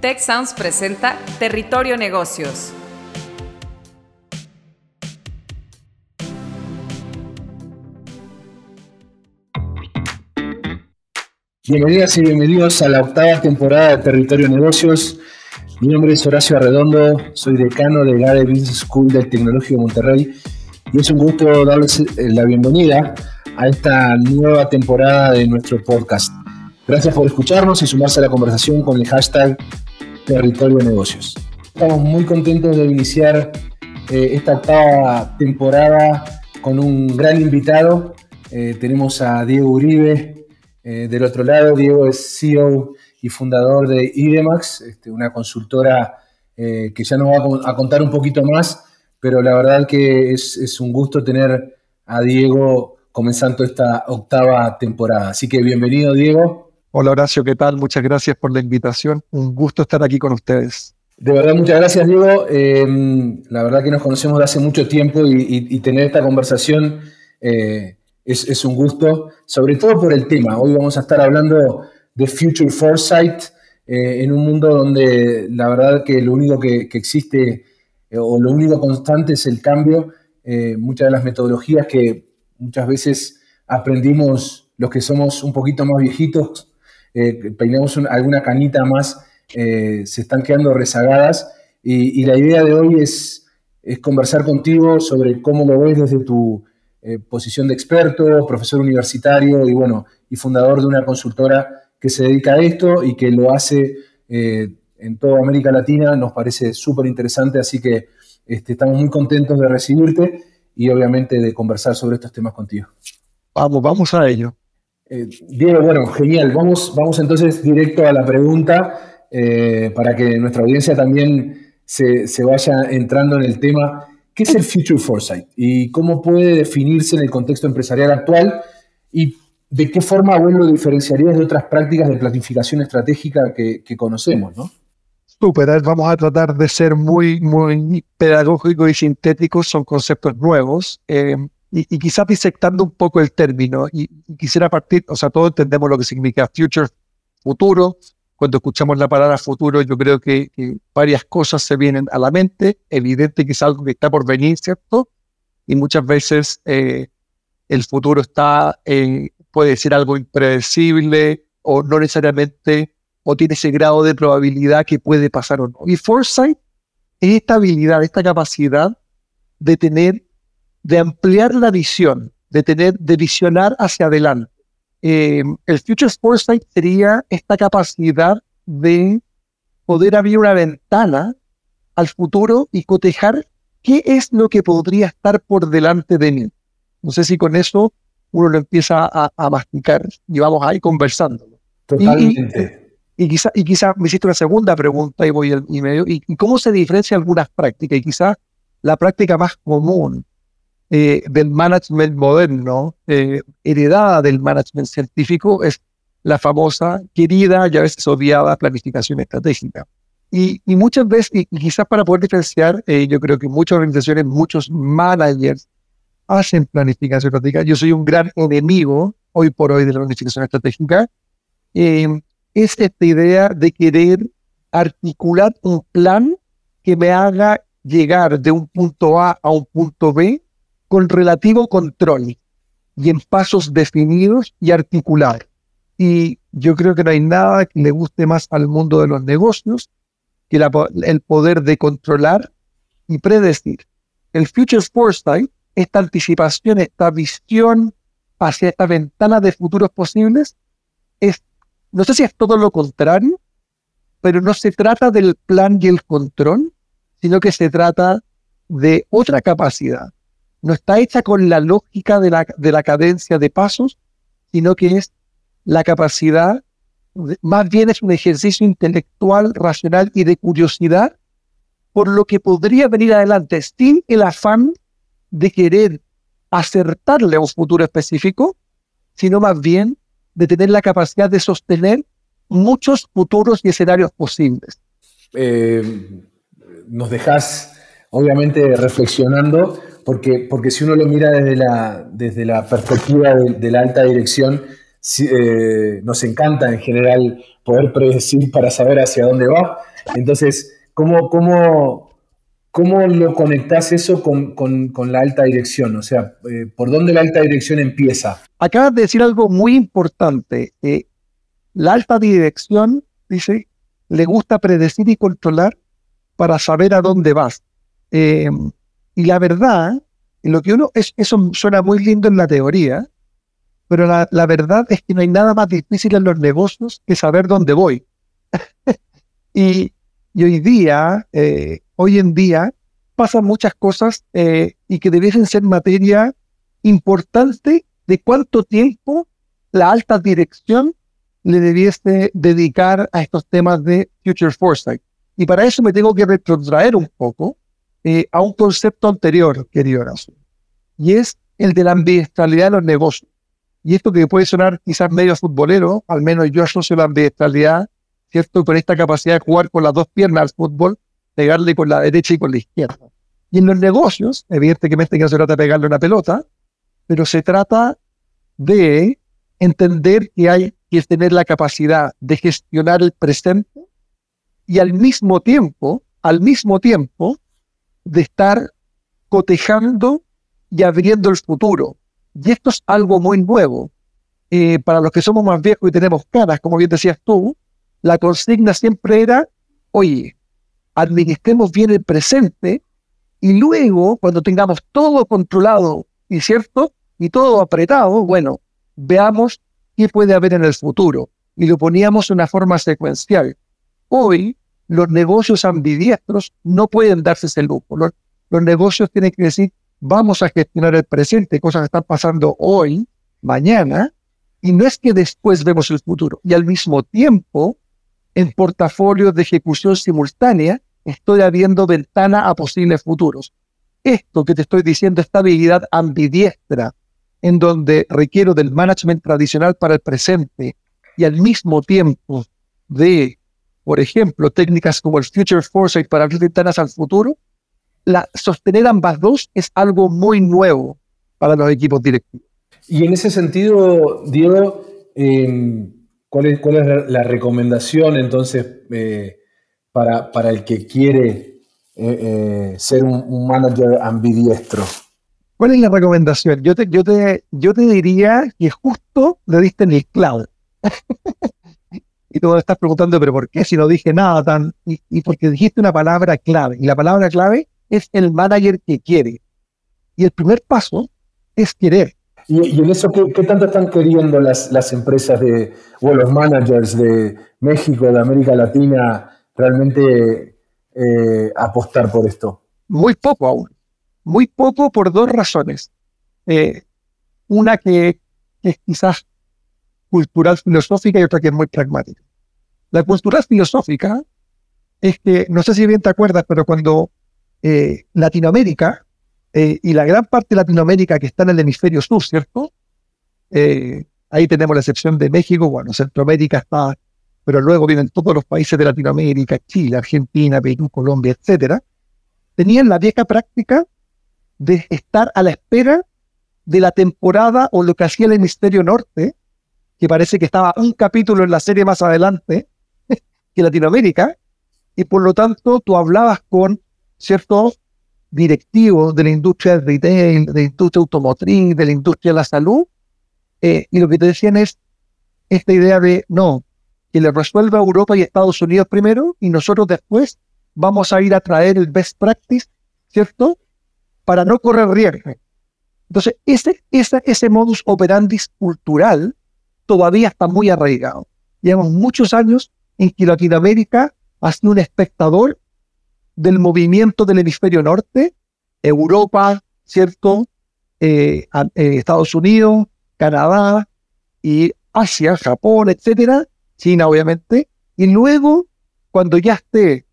Tech Sounds presenta Territorio Negocios. Bienvenidas y bienvenidos a la octava temporada de Territorio Negocios. Mi nombre es Horacio Arredondo, soy decano de la Business School del Tecnológico de Monterrey y es un gusto darles eh, la bienvenida a esta nueva temporada de nuestro podcast. Gracias por escucharnos y sumarse a la conversación con el hashtag Territorio Negocios. Estamos muy contentos de iniciar eh, esta octava temporada con un gran invitado. Eh, tenemos a Diego Uribe del otro lado. Diego es CEO y fundador de IDEMAX, este, una consultora que ya nos va a contar un poquito más pero la verdad que es, un gusto tener a Diego comenzando esta octava temporada. Así que bienvenido, Diego. Hola, Horacio, ¿qué tal? Muchas gracias por la invitación. Un gusto estar aquí con ustedes. De verdad, muchas gracias, Diego. Em, la verdad que nos conocemos de hace mucho tiempo y, tener esta conversación eh, es, un gusto, sobre todo por el tema. Hoy vamos a estar hablando de Future Foresight eh, en un mundo donde la verdad que lo único que, existe eh, o lo único constante es el cambio. Muchas de las metodologías que muchas veces aprendimos los que somos un poquito más viejitos, eh, peinamos alguna canita más, se están quedando rezagadas. Y, la idea de hoy es, conversar contigo sobre cómo lo ves desde tu posición de experto, profesor universitario y bueno, y fundador de una consultora que se dedica a esto y que lo hace en toda América Latina, nos parece súper interesante, así que este, estamos muy contentos de recibirte y obviamente de conversar sobre estos temas contigo. Vamos, vamos a ello. Eh, Diego, bueno, genial. Vamos, vamos entonces directo a la pregunta eh, para que nuestra audiencia también se, vaya entrando en el tema. ¿Qué es el Future Foresight y cómo puede definirse en el contexto empresarial actual? ¿Y de qué forma vos lo diferenciarías de otras prácticas de planificación estratégica que, conocemos? ¿no? Súper, vamos a tratar de ser muy, muy pedagógicos y sintéticos, son conceptos nuevos, eh, y, y, quizás disectando un poco el término, y, quisiera partir, o sea, todos entendemos lo que significa future, futuro, cuando escuchamos la palabra futuro, yo creo que, varias cosas se vienen a la mente, evidente que es algo que está por venir, ¿cierto? Y muchas veces eh, el futuro está, eh, puede ser algo impredecible o no necesariamente o tiene ese grado de probabilidad que puede pasar o no. Y foresight es esta habilidad, esta capacidad de tener, de ampliar la visión, de tener, de visionar hacia adelante. Eh, el Future Foresight sería esta capacidad de poder abrir una ventana al futuro y cotejar qué es lo que podría estar por delante de mí. No sé si con eso uno lo empieza a, masticar y vamos ahí conversando. Totalmente. Y quizá, y quizá me hiciste una segunda pregunta y voy al, y medio. ¿Y, cómo se diferencia algunas prácticas? Y quizá la práctica más común eh, del management moderno, eh, heredada del management científico, es la famosa, querida y a veces odiada planificación estratégica. Y, y muchas veces, y, quizás para poder diferenciar, eh, yo creo que muchas organizaciones, muchos managers hacen planificación estratégica. Yo soy un gran enemigo hoy por hoy de la planificación estratégica es esta idea de querer articular un plan que me haga llegar de un punto A a un punto B con relativo control y en pasos definidos y articulados. Y yo creo que no hay nada que le guste más al mundo de los negocios que el poder de controlar y predecir. El Future Foresight, esta anticipación, esta visión hacia esta ventana de futuros posibles, es no sé si es todo lo contrario, pero no se trata del plan y el control, sino que se trata de otra capacidad. No está hecha con la lógica de la, de la cadencia de pasos, sino que es la capacidad, más bien es un ejercicio intelectual, racional y de curiosidad por lo que podría venir adelante sin el afán de querer acertarle a un futuro específico, sino más bien de tener la capacidad de sostener muchos futuros y escenarios posibles. Eh, nos dejas, obviamente, reflexionando, porque, porque si uno lo mira desde la, desde la perspectiva de, la alta dirección, eh, nos encanta en general poder predecir para saber hacia dónde va. Entonces, ¿cómo, cómo, cómo lo conectás eso con, la alta dirección? O sea, eh, ¿por dónde la alta dirección empieza? Acabas de decir algo muy importante. Eh, la alta dirección, dice, le gusta predecir y controlar para saber a dónde vas. Y la verdad, lo que uno, es, eso suena muy lindo en la teoría, pero la, verdad es que no hay nada más difícil en los negocios que saber dónde voy. y, hoy día, eh, hoy en día, pasan muchas cosas eh, y que debiesen ser materia importante de cuánto tiempo la alta dirección le debiese dedicar a estos temas de Future Foresight. Y para eso me tengo que retrotraer un poco eh, a un concepto anterior, querido Horacio, y es el de la ambientalidad de los negocios. Y esto que puede sonar quizás medio futbolero, al menos yo asocio la ambientalidad, ¿cierto? Con esta capacidad de jugar con las dos piernas al fútbol, pegarle con la derecha y con la izquierda. Y en los negocios, evidentemente que no se trata de pegarle una pelota, pero se trata de entender que hay que tener la capacidad de gestionar el presente y al mismo tiempo, al mismo tiempo, de estar cotejando y abriendo el futuro. Y esto es algo muy nuevo. Eh, para los que somos más viejos y tenemos caras, como bien decías tú, la consigna siempre era, oye, administremos bien el presente y luego, cuando tengamos todo controlado y cierto, y todo apretado, bueno, veamos qué puede haber en el futuro. Y lo poníamos de una forma secuencial. Hoy, los negocios ambidiestros no pueden darse ese lujo. Los, negocios tienen que decir, vamos a gestionar el presente, cosas que están pasando hoy, mañana, y no es que después vemos el futuro. Y al mismo tiempo, en portafolios de ejecución simultánea, estoy abriendo ventana a posibles futuros. Esto que te estoy diciendo, esta habilidad ambidiestra, en donde requiero del management tradicional para el presente y al mismo tiempo de, por ejemplo, técnicas como el Future Foresight para abrir ventanas al futuro, la, sostener ambas dos es algo muy nuevo para los equipos directivos. Y en ese sentido, Diego, em, ¿cuál, es, ¿cuál, es, la recomendación entonces eh, para, para, el que quiere eh, eh, ser un, manager ambidiestro? ¿Cuál es la recomendación? Yo te, yo te, yo te diría que justo le diste en el clavo. y tú me estás preguntando, pero ¿por qué si no dije nada tan? Y, y, porque dijiste una palabra clave. Y la palabra clave es el manager que quiere. Y el primer paso es querer. ¿Y, en eso ¿qué, tanto están queriendo las, las empresas de, o los managers de México, de América Latina, realmente eh, apostar por esto? Muy poco aún. Muy poco por dos razones. Eh, una que, que, es quizás cultural filosófica y otra que es muy pragmática. La cultural filosófica es que, no sé si bien te acuerdas, pero cuando eh, Latinoamérica eh, y la gran parte de Latinoamérica que está en el hemisferio sur, ¿cierto? Eh, ahí tenemos la excepción de México, bueno, Centroamérica está, pero luego vienen todos los países de Latinoamérica, Chile, Argentina, Perú, Colombia, etcétera, tenían la vieja práctica de estar a la espera de la temporada o lo que hacía el hemisferio norte, que parece que estaba un capítulo en la serie más adelante que Latinoamérica, y por lo tanto tú hablabas con ciertos directivos de la industria retail, de la industria automotriz, de la industria de la salud, eh, y lo que te decían es esta idea de, no, que le resuelva Europa y Estados Unidos primero y nosotros después vamos a ir a traer el best practice, ¿cierto? Para no correr riesgo. Entonces, ese, ese, ese modus operandi cultural todavía está muy arraigado. Llevamos muchos años en que Latinoamérica ha sido un espectador del movimiento del hemisferio norte, Europa, ¿cierto? Eh, eh, Estados Unidos, Canadá y Asia, Japón, etcétera, China obviamente, y luego, cuando ya esté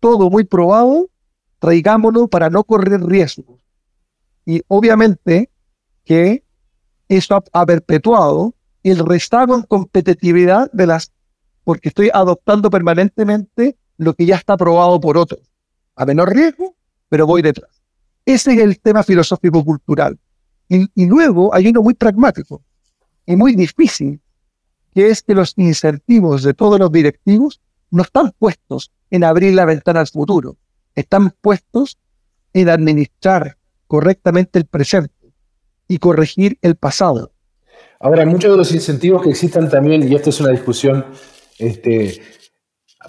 todo muy probado, traigámoslo para no correr riesgos. Y obviamente que eso ha, perpetuado el rezago en competitividad de las, porque estoy adoptando permanentemente lo que ya está probado por otros a menor riesgo, pero voy detrás. Ese es el tema filosófico-cultural. Y, luego hay uno muy pragmático y muy difícil, que es que los incentivos de todos los directivos no están puestos en abrir la ventana al futuro, están puestos en administrar correctamente el presente y corregir el pasado. Ahora, muchos de los incentivos que existan también, y esto es una discusión, este,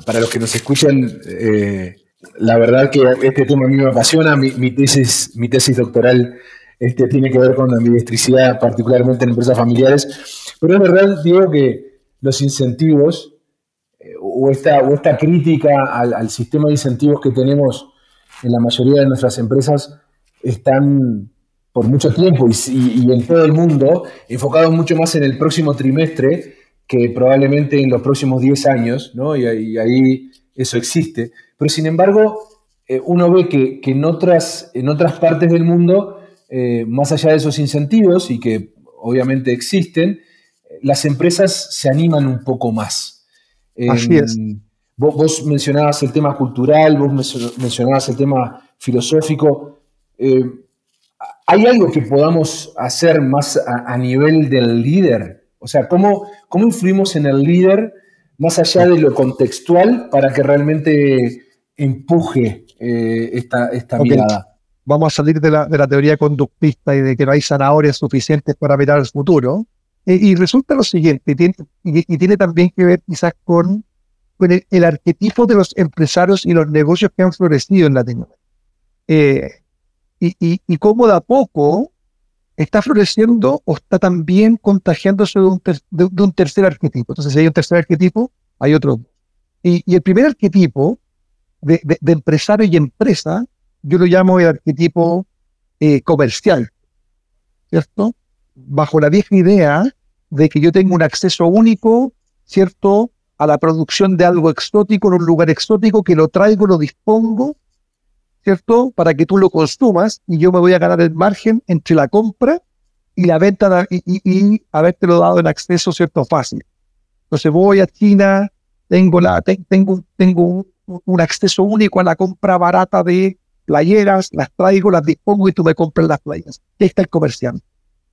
para los que nos escuchan, eh, la verdad que este tema a mí me apasiona, mi, tesis, mi tesis doctoral este, tiene que ver con la ambidestricidad, particularmente en empresas familiares, pero es verdad, digo, que los incentivos eh, o, esta, o esta crítica al sistema de incentivos que tenemos en la mayoría de nuestras empresas están por mucho tiempo y, en todo el mundo, enfocados mucho más en el próximo trimestre que probablemente en los próximos 10 años, ¿no? y, ahí eso existe. Pero sin embargo, eh, uno ve que, en, otras, en otras partes del mundo, eh, más allá de esos incentivos y que obviamente existen, las empresas se animan un poco más. Así es. Vos, vos, mencionabas el tema cultural, vos mencionabas el tema filosófico. ¿Hay algo que podamos hacer más a, nivel del líder? O sea, ¿cómo, ¿cómo influimos en el líder más allá de lo contextual para que realmente empuje eh, esta, esta mirada? Vamos a salir de la, de la, teoría conductista y de que no hay zanahorias suficientes para mirar al futuro. Eh, y resulta lo siguiente, y tiene, y, tiene, también que ver quizás con, con el, arquetipo de los empresarios y los negocios que han florecido en Latinoamérica. Eh, y, cómo de a poco está floreciendo o está también contagiándose de un, tercer arquetipo. Entonces, si hay un tercer arquetipo, hay otro. Y, el primer arquetipo de, de, empresario y empresa, yo lo llamo el arquetipo eh, comercial, ¿cierto? Bajo la vieja idea de que yo tengo un acceso único, ¿cierto? A la producción de algo exótico en un lugar exótico, que lo traigo, lo dispongo ¿cierto? Para que tú lo consumas y yo me voy a ganar el margen entre la compra y la venta y, y, habértelo dado en acceso, ¿cierto? Fácil. Entonces voy a China, tengo, la, tengo, tengo un, acceso único a la compra barata de playeras, las traigo, las dispongo y tú me compras las playeras. Ahí está el comerciante.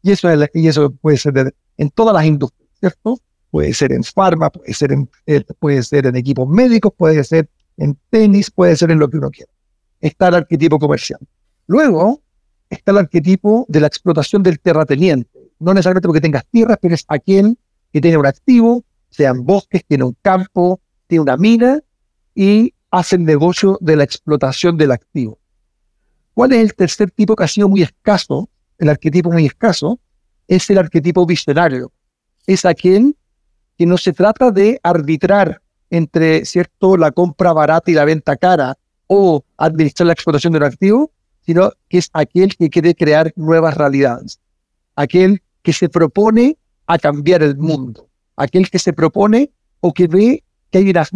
Y eso, es, y eso puede ser en todas las industrias, ¿cierto? Puede ser en farma, puede ser en, eh, puede ser en equipos médicos, puede ser en tenis, puede ser en lo que uno quiera está el arquetipo comercial. Luego está el arquetipo de la explotación del terrateniente. No necesariamente porque tengas tierras, pero es aquel que tiene un activo, sean bosques, tiene un campo, tiene una mina y hace el negocio de la explotación del activo. ¿Cuál es el tercer tipo que ha sido muy escaso? El arquetipo muy escaso es el arquetipo visionario. Es aquel que no se trata de arbitrar entre cierto la compra barata y la venta cara o administrar la explotación de un activo, sino que es aquel que quiere crear nuevas realidades, aquel que se propone a cambiar el mundo, aquel que se propone o que ve que hay una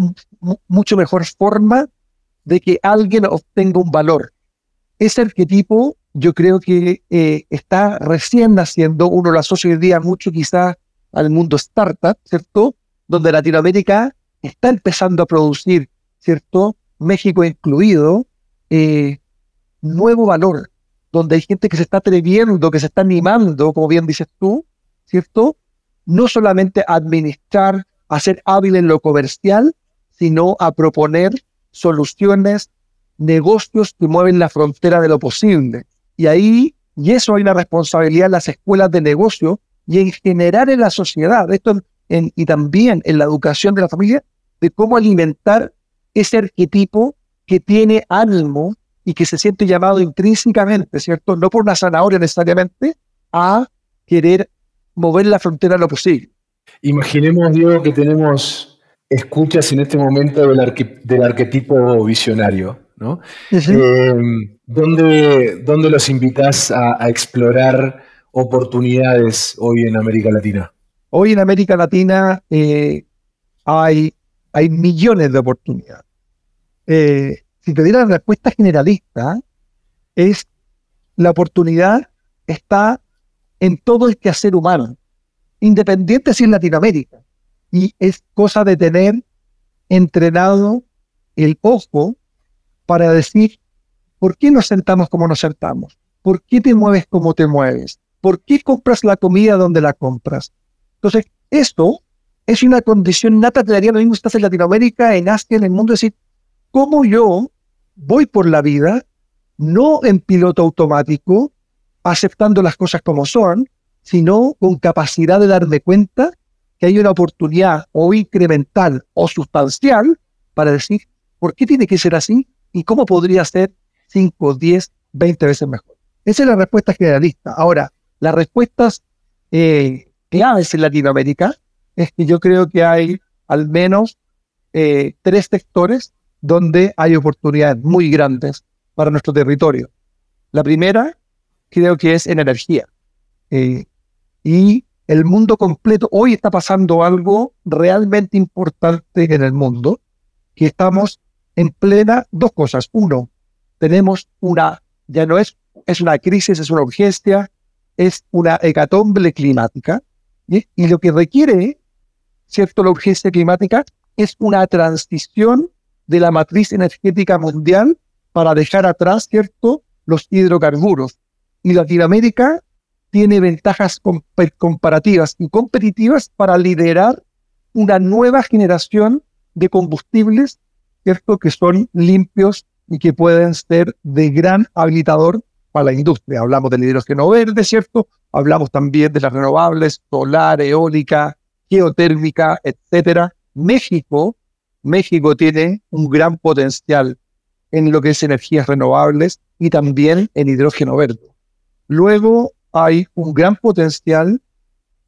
mucho mejor forma de que alguien obtenga un valor. Ese arquetipo yo creo que eh, está recién naciendo, uno lo asocia hoy día mucho quizás al mundo startup, ¿cierto? Donde Latinoamérica está empezando a producir, ¿cierto? México incluido, eh, nuevo valor, donde hay gente que se está atreviendo, que se está animando, como bien dices tú, ¿cierto? No solamente a administrar, a ser hábil en lo comercial, sino a proponer soluciones, negocios que mueven la frontera de lo posible. Y ahí, y eso hay una responsabilidad en las escuelas de negocio y en general en la sociedad, esto y también en la educación de la familia, de cómo alimentar ese arquetipo que tiene ánimo y que se siente llamado intrínsecamente, ¿cierto? No por una zanahoria necesariamente, a querer mover la frontera lo posible. Imaginemos, Diego, que tenemos escuchas en este momento del, del arquetipo visionario, ¿no? Eh, ¿dónde, los invitas a, explorar oportunidades hoy en América Latina? Hoy en América Latina eh, hay hay millones de oportunidades. Eh, si te diera la respuesta generalista, es la oportunidad está en todo el quehacer humano, independiente si en Latinoamérica. Y es cosa de tener entrenado el ojo para decir, ¿por qué nos sentamos como nos sentamos? ¿Por qué te mueves como te mueves? ¿Por qué compras la comida donde la compras? Entonces, esto es una condición nata, te daría lo mismo estás en Latinoamérica, en Asia, en el mundo, es decir, ¿cómo yo voy por la vida, no en piloto automático, aceptando las cosas como son, sino con capacidad de darme cuenta que hay una oportunidad o incremental o sustancial para decir, ¿por qué tiene que ser así? ¿Y cómo podría ser 5, 10, 20 veces mejor? Esa es la respuesta generalista. Ahora, las respuestas eh, claves en Latinoamérica es que yo creo que hay al menos eh, tres sectores donde hay oportunidades muy grandes para nuestro territorio. La primera creo que es en energía. Eh, y el mundo completo, hoy está pasando algo realmente importante en el mundo, que estamos en plena dos cosas. Uno, tenemos una, ya no es, es una crisis, es una urgencia, es una hecatombe climática, y lo que requiere, ¿cierto? La urgencia climática es una transición de la matriz energética mundial para dejar atrás, ¿cierto?, los hidrocarburos. Y Latinoamérica tiene ventajas comparativas y competitivas para liderar una nueva generación de combustibles, ¿cierto?, que son limpios y que pueden ser de gran habilitador para la industria. Hablamos del hidrógeno verde, ¿cierto? Hablamos también de las renovables, solar, eólica, geotérmica, etcétera. México México tiene un gran potencial en lo que es energías renovables y también en hidrógeno verde. Luego hay un gran potencial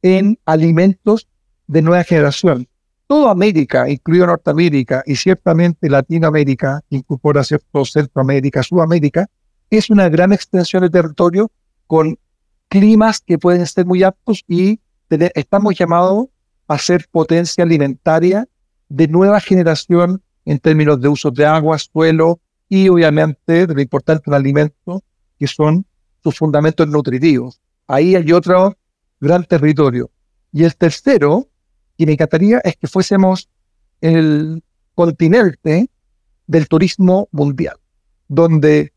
en alimentos de nueva generación. Toda América, incluido Norteamérica y ciertamente Latinoamérica, incorpora cierto Centroamérica, Sudamérica, es una gran extensión de territorio con climas que pueden ser muy aptos y estamos llamados a ser potencia alimentaria de nueva generación en términos de uso de agua, suelo y obviamente de lo importante del alimento, que son sus fundamentos nutritivos. Ahí hay otro gran territorio. Y el tercero, que me encantaría, es que fuésemos el continente del turismo mundial, donde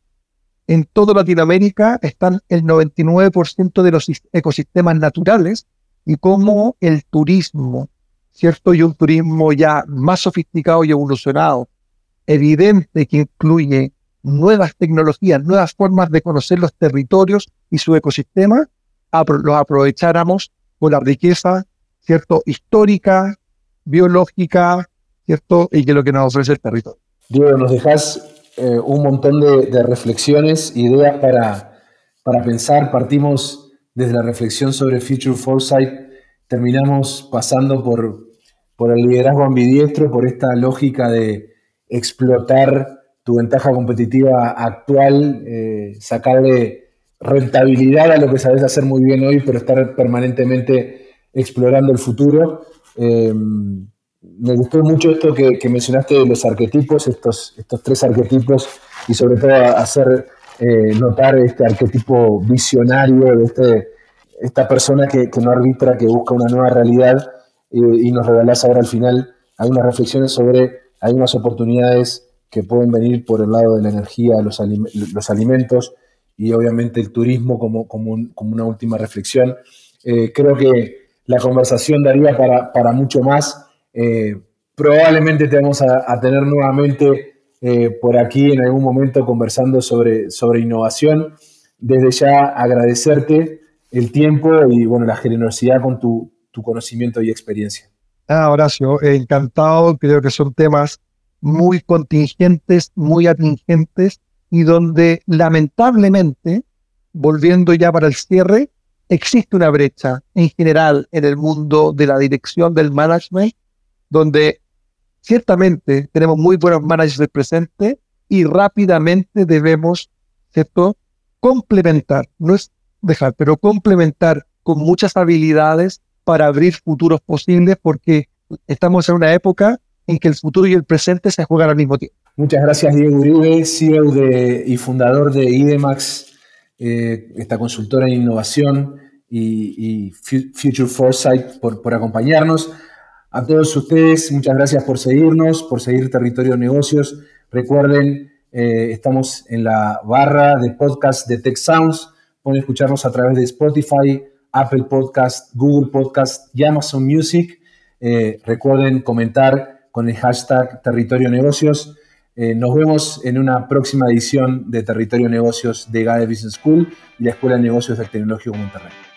en toda Latinoamérica están el 99% de los ecosistemas naturales y cómo el turismo ¿cierto? Y un turismo ya más sofisticado y evolucionado, evidente que incluye nuevas tecnologías, nuevas formas de conocer los territorios y su ecosistema, los aprovecháramos con la riqueza, ¿cierto? Histórica, biológica, ¿cierto? Y que lo que nos ofrece el territorio. Diego, nos dejas eh, un montón de, reflexiones, ideas para, para pensar. Partimos desde la reflexión sobre Future Foresight, terminamos pasando por, por el liderazgo ambidiestro, por esta lógica de explotar tu ventaja competitiva actual, eh, sacarle rentabilidad a lo que sabes hacer muy bien hoy, pero estar permanentemente explorando el futuro. Eh, me gustó mucho esto que, mencionaste de los arquetipos, estos, estos tres arquetipos, y sobre todo hacer eh, notar este arquetipo visionario de este, esta persona que, que no arbitra, que busca una nueva realidad y nos regalás ahora al final algunas reflexiones sobre algunas oportunidades que pueden venir por el lado de la energía, los, alimentos y obviamente el turismo como, como, una última reflexión. Eh, creo que la conversación daría para, para mucho más. Eh, probablemente te vamos a, tener nuevamente eh, por aquí en algún momento conversando sobre, sobre innovación. Desde ya agradecerte el tiempo y bueno, la generosidad con tu, tu conocimiento y experiencia. Ah, Horacio, encantado. Creo que son temas muy contingentes, muy atingentes y donde lamentablemente, volviendo ya para el cierre, existe una brecha en general en el mundo de la dirección del management, donde ciertamente tenemos muy buenos managers del presente y rápidamente debemos, ¿cierto?, complementar, no es dejar, pero complementar con muchas habilidades para abrir futuros posibles porque estamos en una época en que el futuro y el presente se juegan al mismo tiempo. Muchas gracias Diego Uribe, CEO y fundador de IDEMAX, eh, esta consultora en innovación y, Future Foresight por, por acompañarnos. A todos ustedes, muchas gracias por seguirnos, por seguir Territorio Negocios. Recuerden, eh, estamos en la barra de podcast de Tech Sounds. Pueden escucharnos a través de Spotify, Apple Podcast, Google Podcast y Amazon Music. Eh, recuerden comentar con el hashtag Territorio Negocios. Eh, nos vemos en una próxima edición de Territorio Negocios de GADE Business School y la Escuela de Negocios del Tecnológico Monterrey.